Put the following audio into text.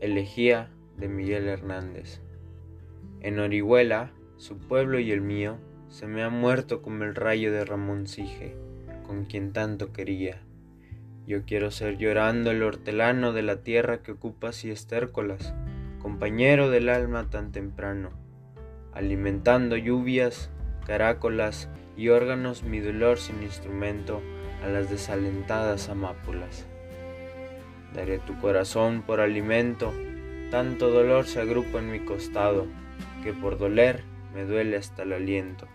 Elegía de Miguel Hernández. En Orihuela, su pueblo y el mío, se me ha muerto como el rayo de Ramón Sige, con quien tanto quería. Yo quiero ser llorando el hortelano de la tierra que ocupas y estércolas, compañero del alma tan temprano, alimentando lluvias, carácolas y órganos mi dolor sin instrumento a las desalentadas amápulas. Daré tu corazón por alimento, tanto dolor se agrupa en mi costado, que por doler me duele hasta el aliento.